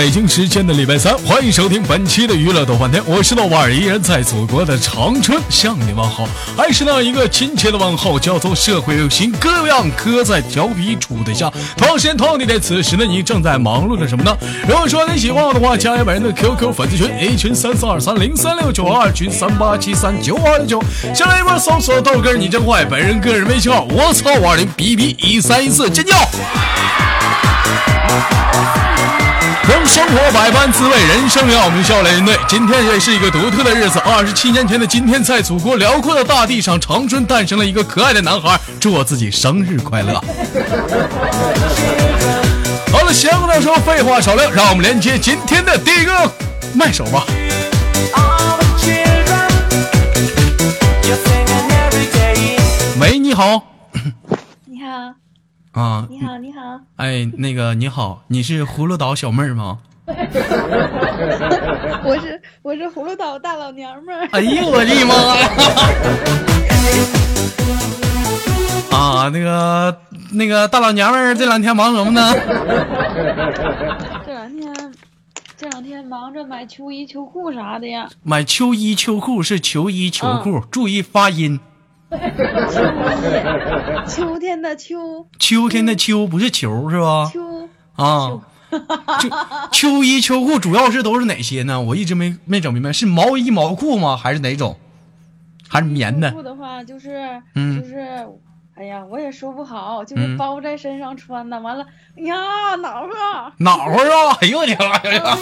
北京时间的礼拜三，欢迎收听本期的娱乐逗翻天，我是豆瓣儿，依然在祖国的长春向你问好，还是那一个亲切的问候，叫做社会有型哥有样，哥在调皮处对象。同样时间同样地点，此时的你正在忙碌着什么呢？如果说你喜欢我的话，加一本人的 QQ 粉丝群，A 群三四二三零三六九，二群三八七三九二九，先来一波搜索豆哥你真坏，本人个人微信号我操五二零 B B 一三一四，尖叫。让生活百般滋味，人生要我们笑脸对。今天也是一个独特的日子，二十七年前的今天，在祖国辽阔的大地上，长春诞生了一个可爱的男孩。祝我自己生日快乐！好了，闲话少说，废话少聊，让我们连接今天的第一个麦手吧。喂，你好。你好。啊，你好，你好，哎，那个你好，你是葫芦岛小妹儿吗？我是我是葫芦岛大老娘们儿。哎呦我的妈呀！啊，那个那个大老娘们儿这两天忙什么呢？这两天这两天忙着买秋衣秋裤啥的呀。买秋衣秋裤是秋衣秋裤，注意发音。秋天的秋，秋天的秋不是球是吧？秋啊，秋秋衣秋裤主要是都是哪些呢？我一直没没整明白，是毛衣毛裤吗？还是哪种？还是棉的？裤的话就是，嗯，就是，哎呀，我也说不好，就是包在身上穿的。完了，哎呀，暖和，暖和啊！哎呦我的妈呀！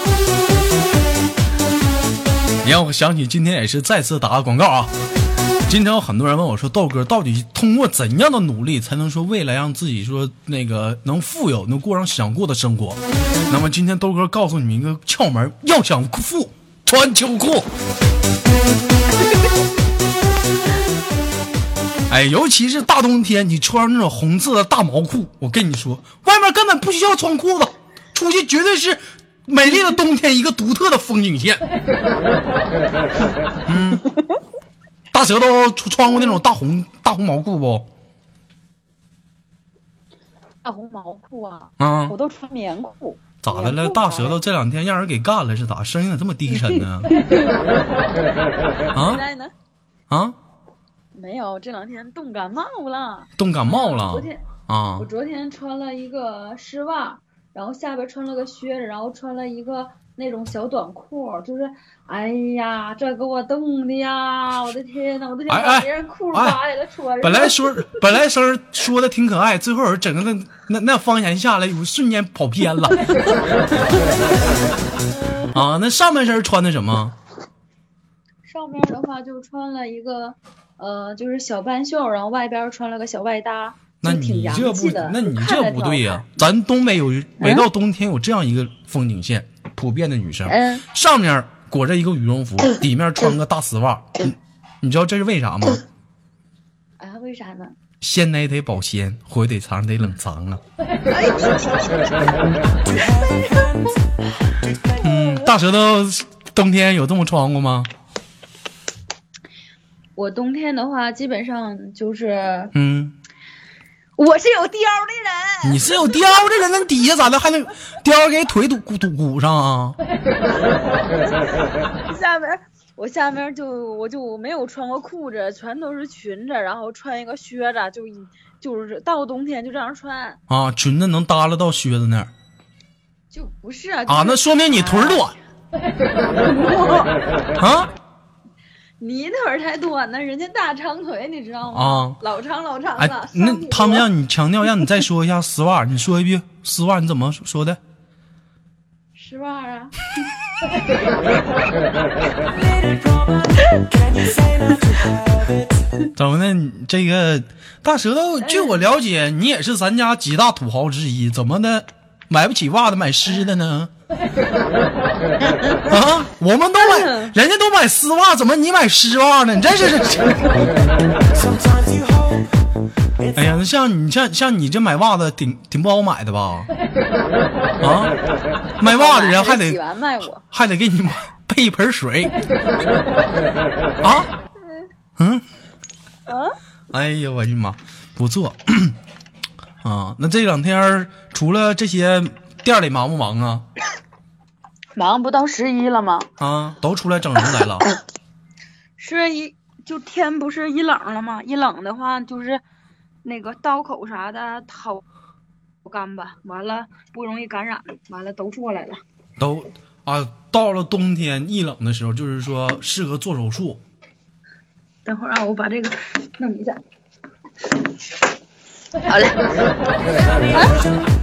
你让我想起今天也是再次打个广告啊。经常有很多人问我说：“豆哥，到底通过怎样的努力才能说未来让自己说那个能富有，能过上想过的生活？”那么今天豆哥告诉你们一个窍门：要想富，穿秋裤。哎，尤其是大冬天，你穿上那种红色的大毛裤，我跟你说，外面根本不需要穿裤子，出去绝对是美丽的冬天一个独特的风景线。嗯。大舌头穿穿过那种大红大红毛裤不？大红毛裤啊！啊，我都穿棉裤。咋的了？大舌头这两天让人给干了是咋？声音咋这么低沉呢？啊？啊？没有，这两天冻感冒了。冻感冒了。昨天啊，我昨天穿了一个丝袜，然后下边穿了个靴子，然后穿了一个。那种小短裤，就是，哎呀，这给我冻的呀！我的天呐，我都想把别人裤子扒下来穿。本来说，本来声说的挺可爱，最后整个那那那方言下来，瞬间跑偏了。啊，那上半身穿的什么？上面的话就穿了一个，呃，就是小半袖，然后外边穿了个小外搭。那你这不，那你这不对呀！咱东北有，每到冬天有这样一个风景线。普遍的女生，上面裹着一个羽绒服，底面穿个大丝袜，你知道这是为啥吗？啊，为啥呢？鲜奶得保鲜，火腿肠得冷藏啊。嗯，大舌头，冬天有这么穿过吗？我冬天的话，基本上就是嗯。我是有貂的人，你是有貂的人，那底下咋的还能貂给腿堵堵堵上啊？下面我下面就我就没有穿过裤子，全都是裙子，然后穿一个靴子，就就是到冬天就这样穿啊。裙子能耷拉到靴子那儿，就不是啊。啊，那说明你腿短 啊。你腿才短呢，人家大长腿，你知道吗？啊，老长老长了。那他们让你强调，让你再说一下丝袜，你说一遍丝袜，你怎么说的？丝袜啊。怎么的？这个大舌头，据我了解，你也是咱家几大土豪之一，怎么的？买不起袜子，买湿的呢？啊，我们都买，人家都买丝袜，怎么你买丝袜呢？你这是这。哎呀，那像你像像你这买袜子，挺挺不好买的吧？啊，卖袜子人还得还得给你备一盆水。啊？嗯？啊？哎呀，我的妈，不错。啊，那这两天除了这些，店里忙不忙啊？忙不到十一了吗？啊，都出来整容来了。十一就天不是一冷了吗？一冷的话就是那个刀口啥的好干吧，完了不容易感染，完了都出来了。都啊，到了冬天一冷的时候，就是说适合做手术。等会儿啊，我把这个弄一下。好嘞，啊，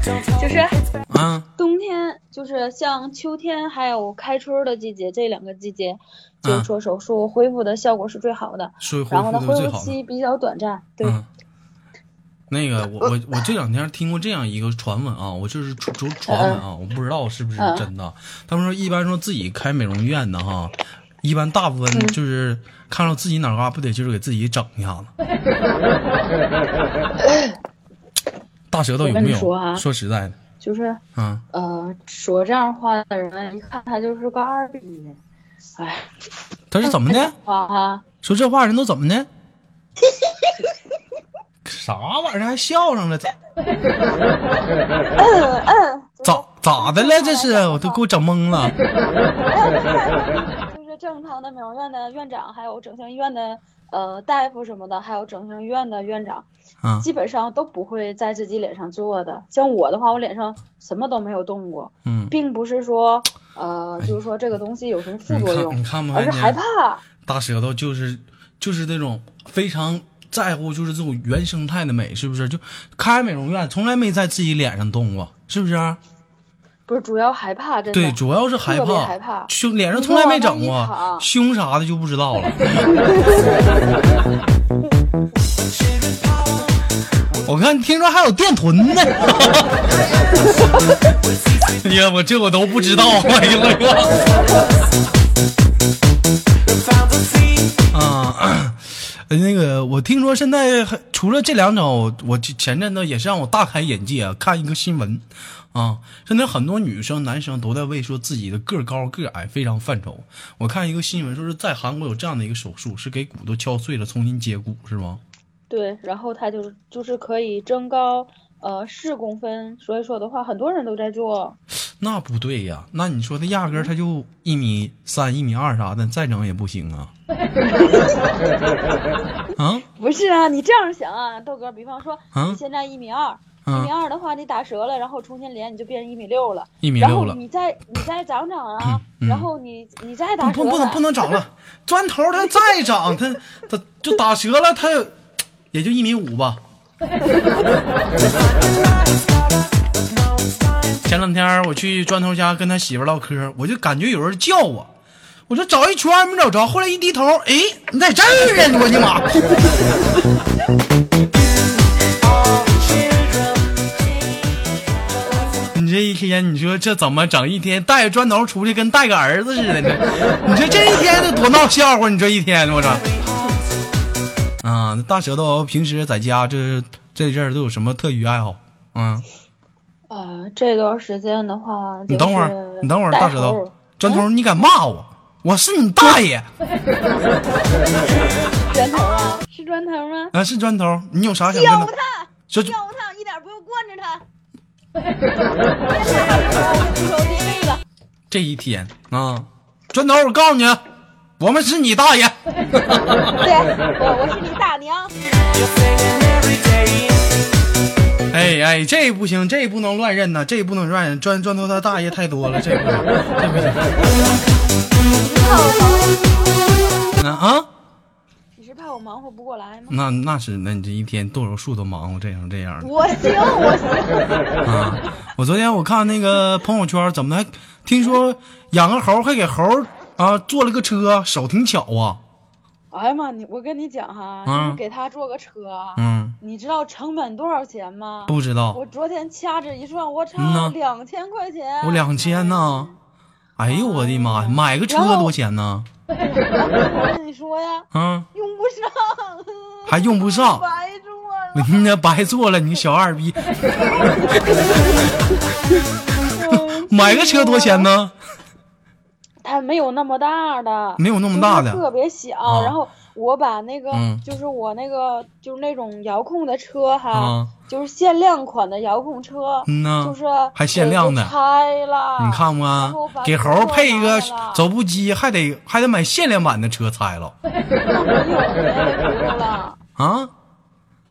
就是啊，冬天就是像秋天还有开春的季节，这两个季节就做手术恢复的效果是最好的。然后呢，恢复期比较短暂。对。那个，我我我这两天听过这样一个传闻啊，我就是传传闻啊，我不知道是不是真的。他们说，一般说自己开美容院的哈，一般大部分就是看到自己哪嘎不得就是给自己整一下子。大舌头有没有？说实在的，就是，嗯呃，说这样话的人，一看他就是个二逼。哎，他是怎么的？啊说这话人都怎么的？啥玩意儿还笑上了？咋咋的了？这是我都给我整懵了。就是正常的美容院的院长，还有整形医院的呃大夫什么的，还有整形医院的院长。基本上都不会在自己脸上做的。像我的话，我脸上什么都没有动过，嗯，并不是说，呃，就是说这个东西有什么副作用，你看而是害怕。大舌头就是就是那种非常在乎，就是这种原生态的美，是不是？就开美容院，从来没在自己脸上动过，是不是？不是，主要害怕，真的。对，主要是害怕，害怕。胸脸上从来没整过，胸啥的就不知道了。我看听说还有电臀呢，哎呀，我这我都不知道，哎呦那个我听说现在除了这两种，我前阵子也是让我大开眼界啊，看一个新闻啊，现在很多女生男生都在为说自己的个高个矮非常犯愁。我看一个新闻说是在韩国有这样的一个手术，是给骨头敲碎了重新接骨，是吗？对，然后他就是就是可以增高呃四公分，所以说的话，很多人都在做。那不对呀，那你说他压根儿他就一米三、一米二啥的，再整也不行啊。啊？不是啊，你这样想啊，豆哥，比方说你现在一米二，一米二的话你打折了，然后重新连你就变成一米六了。一米六了。然后你再你再长长啊，然后你你再打折。不不能不能长了，砖头它再长它它就打折了，它。也就一米五吧。前两天我去砖头家跟他媳妇唠嗑，我就感觉有人叫我，我说找一圈没找着，后来一低头，哎，你在这儿啊！我的妈！你这一天，你说这怎么整？一天带着砖头出去，跟带个儿子似的。你说这一天得多闹笑话？你这一天，我操！啊，大舌头平时在家这这阵都有什么特余爱好？嗯，呃，这段时间的话，你等会儿，你等会儿，大舌头，砖头，你敢骂我？我是你大爷！砖头啊，是砖头吗？啊，是砖头。你有啥想教他？教他，一点不用惯着他。这一天啊，砖头，我告诉你。我们是你大爷，对，我我是你大娘。哎哎，这不行，这不能乱认呐，这不能乱认，砖砖头他大爷太多了，这不行，这不行。啊啊！你是怕我忙活不过来吗？那那是，那你这一天剁手术都忙活这样这样的。我行，我行。啊！我昨天我看那个朋友圈，怎么还听说养个猴还给猴。啊，做了个车，手挺巧啊！哎呀妈，你我跟你讲哈，你给他做个车，嗯，你知道成本多少钱吗？不知道。我昨天掐指一算，我操，两千块钱！我两千呢！哎呦我的妈呀，买个车多钱呢？我跟你说呀，嗯，用不上，还用不上，白做了。你那白做了，你小二逼！买个车多钱呢？它没有那么大的，没有那么大的，特别小。然后我把那个嗯就是我那个就是那种遥控的车哈，啊，就是限量款的遥控车，嗯呐，就是还限量的拆了。你看然吗？给猴配一个走步机，还得还得买限量版的车拆了 没有别的轱辘了，啊？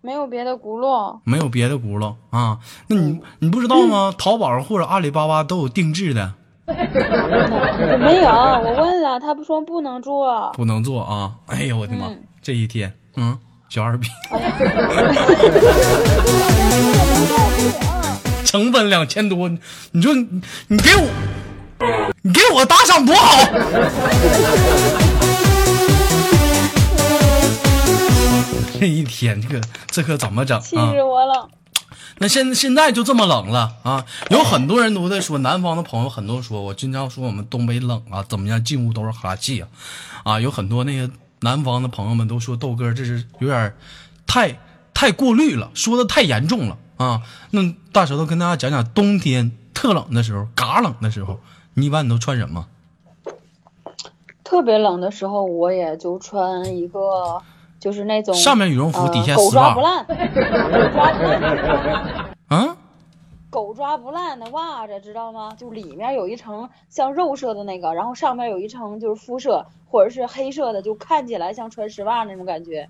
没有别的轱辘。没有别的轱辘啊？那你你不知道吗？淘宝或者阿里巴巴都有定制的，没有，我问了，他不说不能做。不能做啊！哎呦我的妈！嗯这一天，嗯，小二逼，成本两千多，你说你你给我，你给我打赏多好！这一天，这个这可怎么整气啊？死我了！那现现在就这么冷了啊！有很多人都在说，南方的朋友很多说，我经常说我们东北冷啊，怎么样，进屋都是哈气啊，啊，有很多那个南方的朋友们都说豆哥这是有点太太过滤了，说的太严重了啊。那大舌头跟大家讲讲，冬天特冷的时候，嘎冷的时候，你一般你都穿什么？特别冷的时候，我也就穿一个，就是那种上面羽绒服，呃底下丝袜狗抓不。烂？啊，狗抓不烂的袜子，知道吗？就里面有一层像肉色的那个，然后上面有一层就是肤色或者是黑色的，就看起来像穿丝袜那种感觉，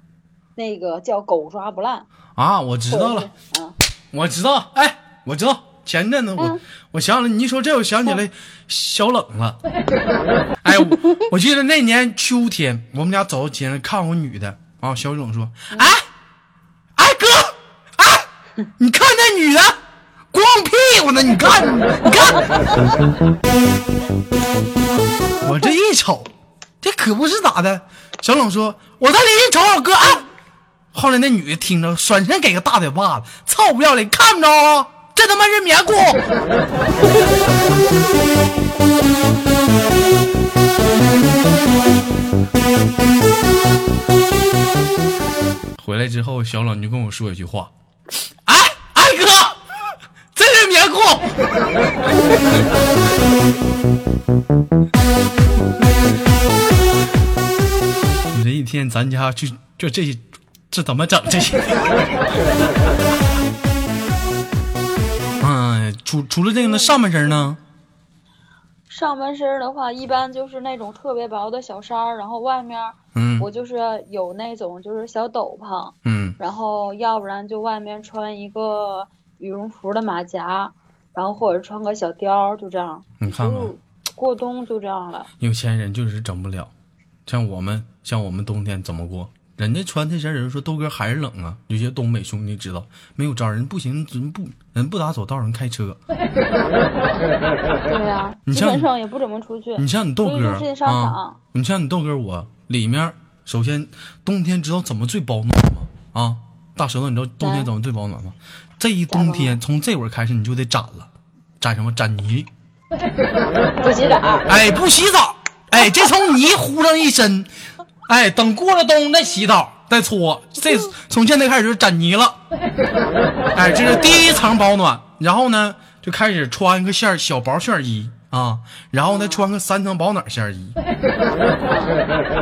那个叫狗抓不烂。啊，我知道了。嗯，我知道，哎，我知道。前阵子我、嗯我想起来，你一说这，我想起来小冷了。哎，我我记得那年秋天，我们俩走到街上看我女的啊，小冷说：“哎，哎哥，哎，你看那女的光屁股呢，你看，你看。”我这一瞅，这可不是咋的。小冷说：“我再离近瞅瞅哥。”哎，后来那女的听着，转身给个大嘴巴子，操不要脸，看着啊！这他妈是棉裤。回来之后，小冷就跟我说一句话：“哎，哎哥，这是棉裤。”你这一天，咱家就就这这怎么整这些？嗯，除除了这个呢，上半身呢？上半身的话，一般就是那种特别薄的小衫，然后外面嗯我就是有那种就是小斗篷，嗯然后要不然就外面穿一个羽绒服的马甲，然后或者穿个小貂，就这样。你看看过冬就这样了。有钱人就是整不了，像我们像我们冬天怎么过？人家穿这身，人说豆哥还是冷啊。有些东北兄弟知道没有招，人不行，人不人不打走道，人开车。对呀、你像基本上也不怎么出去。你像你豆哥啊，你像你豆哥我里面，首先冬天知道怎么最保暖吗？啊，大舌头，你知道冬天怎么最保暖吗？这一冬天从这会儿开始你就得攒了，攒什么？攒泥。不洗澡。哎，不洗澡，哎，这从泥糊上一身，哎，等过了冬再洗澡再搓，这从现在开始就攒泥了，哎，这是第一层保暖，然后呢就开始穿个线儿小薄线衣啊，然后呢穿个三层保暖线衣，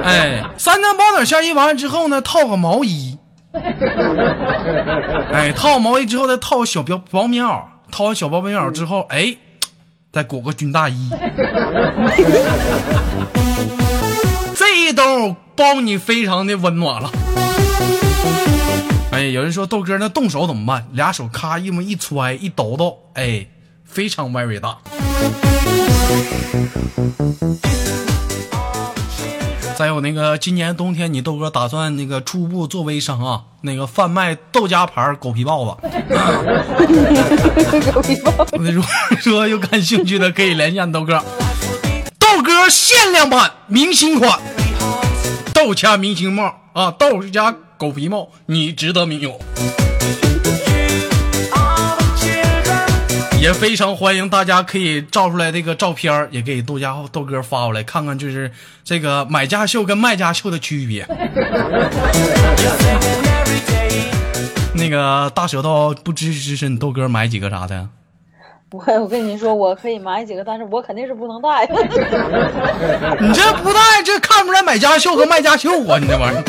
哎，三层保暖线衣完了之后呢套个毛衣，哎，套毛衣之后再套个小薄薄棉袄，套完小薄棉袄之后，哎。再裹个军大衣，这一兜包你非常的温暖了。哎，有人说豆哥那动手怎么办？俩手咔一么一揣一抖抖，哎，非常 very 大。再有那个，今年冬天你豆哥打算那个初步做微商啊，那个贩卖豆家牌狗皮帽子。如果 说有感兴趣的，可以联系俺豆哥。豆哥限量版明星款，豆家明星帽啊，豆家狗皮帽，你值得拥有。也非常欢迎大家可以照出来这个照片儿也给豆家豆哥发过来，看看就是这个买家秀跟卖家秀的区别。那个大舌头不支持支持你豆哥买几个啥的？我我跟你说，我可以买几个，但是我肯定是不能带。你这不带，这看不出来买家秀和卖家秀啊！你这玩意儿，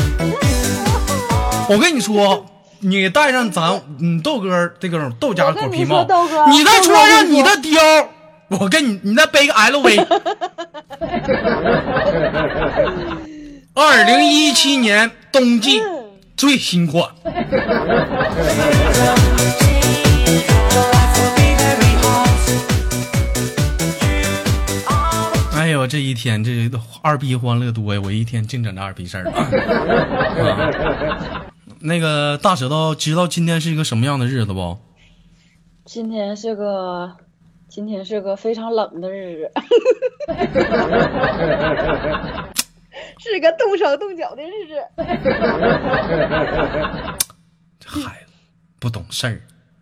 我跟你说，你戴上咱嗯豆哥这个豆家狗皮帽，你再穿上你的貂，我跟你你再背个 LV。二零一七年冬季最新款。哎呦，这一天这二逼欢乐多呀！我一天净整这二逼事儿。那个大舌头知道今天是一个什么样的日子不？今天是个，今天是个非常冷的日子，是个动手动脚的日子。这孩子不懂事儿，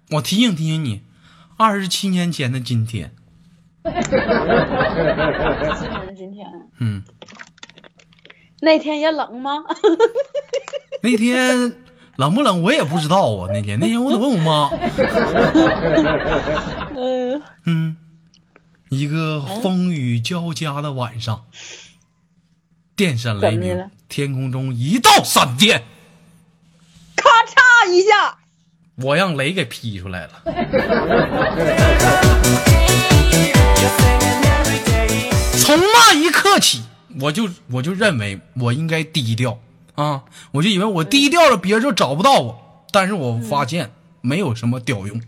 我提醒提醒你，二十七年前的今天。今天今天，嗯，那天也冷吗？那天冷不冷我也不知道啊。那天那天我得问我妈。嗯嗯，一个风雨交加的晚上，电闪雷鸣，天空中一道闪电，咔嚓一下，我让雷给劈出来了。从那一刻起，我就我就认为我应该低调啊！我就以为我低调了，别人就找不到我。但是我发现没有什么屌用。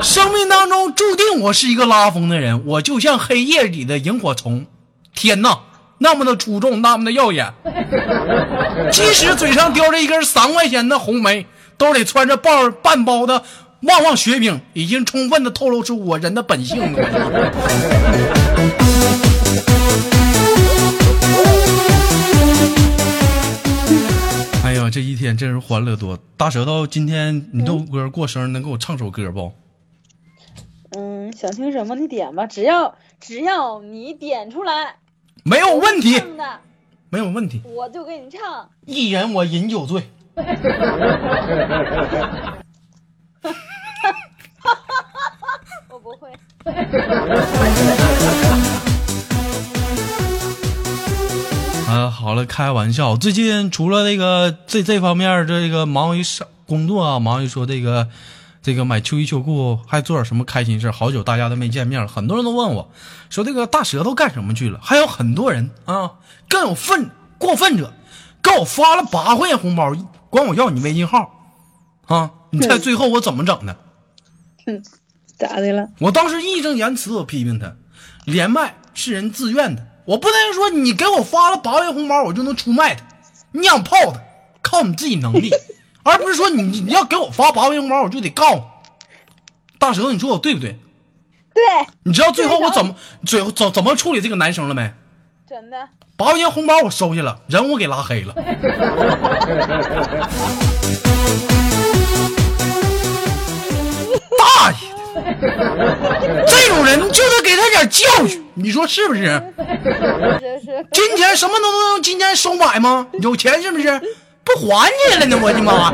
生命当中注定我是一个拉风的人，我就像黑夜里的萤火虫。天呐，那么的出众，那么的耀眼。即使嘴上叼着一根三块钱的红梅，兜里揣着半半包的。旺旺雪饼已经充分的透露出我人的本性。哎呀，这一天真是欢乐多。大舌头，今天你豆哥过生日，能给我唱首歌不？嗯，想听什么你点吧，只要只要你点出来，没有问题，没有问题，我就给你唱。一人我饮酒醉。我不会。好了，开玩笑。最近除了那个这这方面，这个忙于上工作啊，忙于说这个这个买秋衣秋裤，还做点什么开心事好久大家都没见面了，很多人都问我，说这个大舌头干什么去了？还有很多人啊，更有分过分者，给我发了八块钱红包，管我要你微信号啊！你猜最后我怎么整的？咋的了？我当时义正言辞，我批评他，连麦是人自愿的，我不能说你给我发了八元红包，我就能出卖他，你想泡他，靠你自己能力，而不是说你你要给我发八元红包，我就得告你。大舌头，你说我对不对？对。你知道最后我怎么最后怎怎么处理这个男生了没？真的。八块钱红包我收下了，人我给拉黑了。大爷！这种人就得给他点教训，你说是不是？金钱什么都能用金钱收买吗？有钱是不是？不还你了呢？我的妈！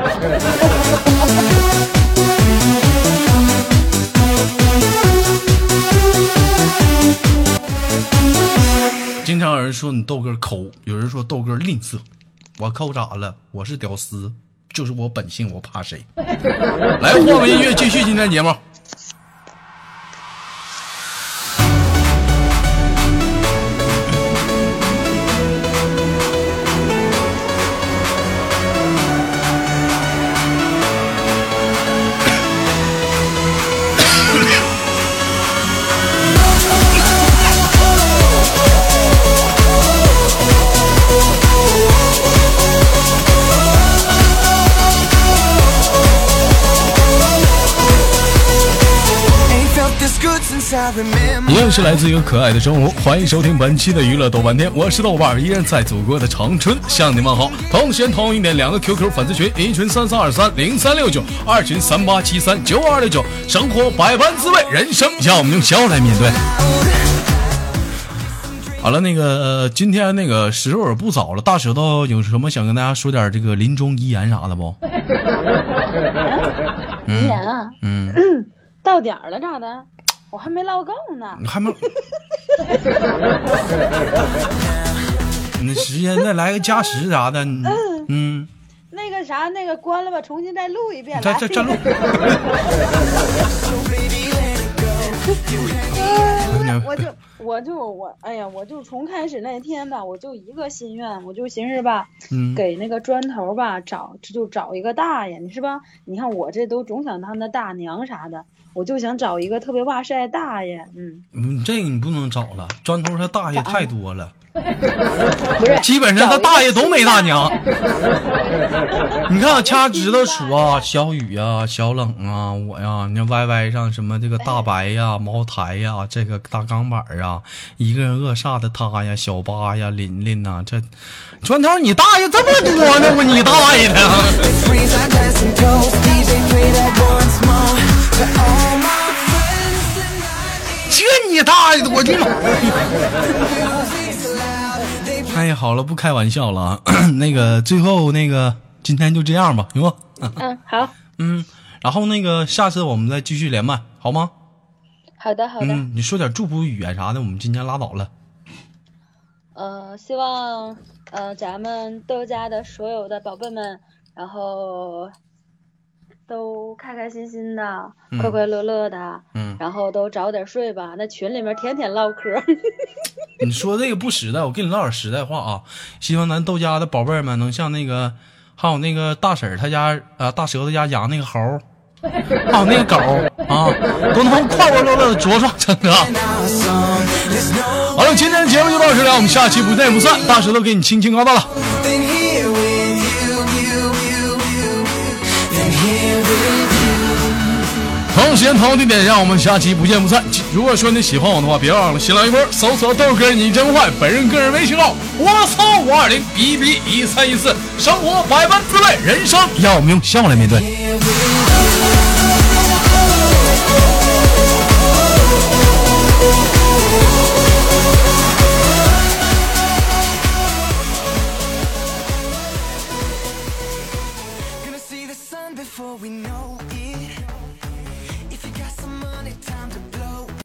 经常有人说你豆哥抠，有人说豆哥吝啬，我抠咋了？我是屌丝，就是我本性，我怕谁？来，换个音乐，继续今天节目。依然是来自一个可爱的中午，欢迎收听本期的娱乐豆瓣天，我是豆瓣，依然在祖国的长春向你们好。同时同一点，两个 QQ 粉丝群，一群三三二三零三六九，二群三八七三九二六九。生活百般滋味，人生让我们用笑来面对。好了，那个今天那个时候也不早了，大舌头有什么想跟大家说点这个临终遗言啥的不？遗言啊，嗯。到点儿了咋的？我还没唠够呢。你还没？你时间再来个加时啥的，嗯。那个啥，那个关了吧，重新再录一遍。再再再录。我就我就我哎呀，我就从开始那天吧，我就一个心愿，我就寻思吧，给那个砖头吧找就找一个大爷，你是吧？你看我这都总想当那大娘啥的，我就想找一个特别哇塞大爷，嗯。嗯，这个你不能找了，砖头他大爷太多了。不是，基本上他大爷都没大娘。你看，掐指头数啊，小雨啊，小冷啊，我呀，你看 Y Y 上什么这个大白呀，茅台呀，这个大钢板啊，一个人恶煞的他呀，小八呀，琳琳呐，这砖头你大爷这么多呢？我你大爷的！这你大爷的，我的妈！哎呀，好了，不开玩笑了啊。那个最后那个，今天就这样吧，行不？嗯，好。嗯，然后那个下次我们再继续连麦，好吗？好的，好的。嗯，你说点祝福语言啥的，我们今天拉倒了。呃，希望呃咱们豆家的所有的宝贝们，然后。都开开心心的，快快乐乐的，嗯，然后都早点睡吧。那群里面天天唠嗑。你说这个不实在，我跟你唠点实在话啊。希望咱豆家的宝贝们能像那个，还有那个大婶他家啊，大舌头家养那个猴，还 有那个狗啊，都能快快乐乐的茁壮成长。好了，今天的节目就到这里了，我们下期不见不散。大舌头给你轻轻告到了。时间同地点，让我们下期不见不散。如果说你喜欢我的话，别忘了新浪微博搜索豆哥你真坏，本人个人微信号我操五二零 b b 一三一四，生活百般滋味，人生要我们用笑来面对。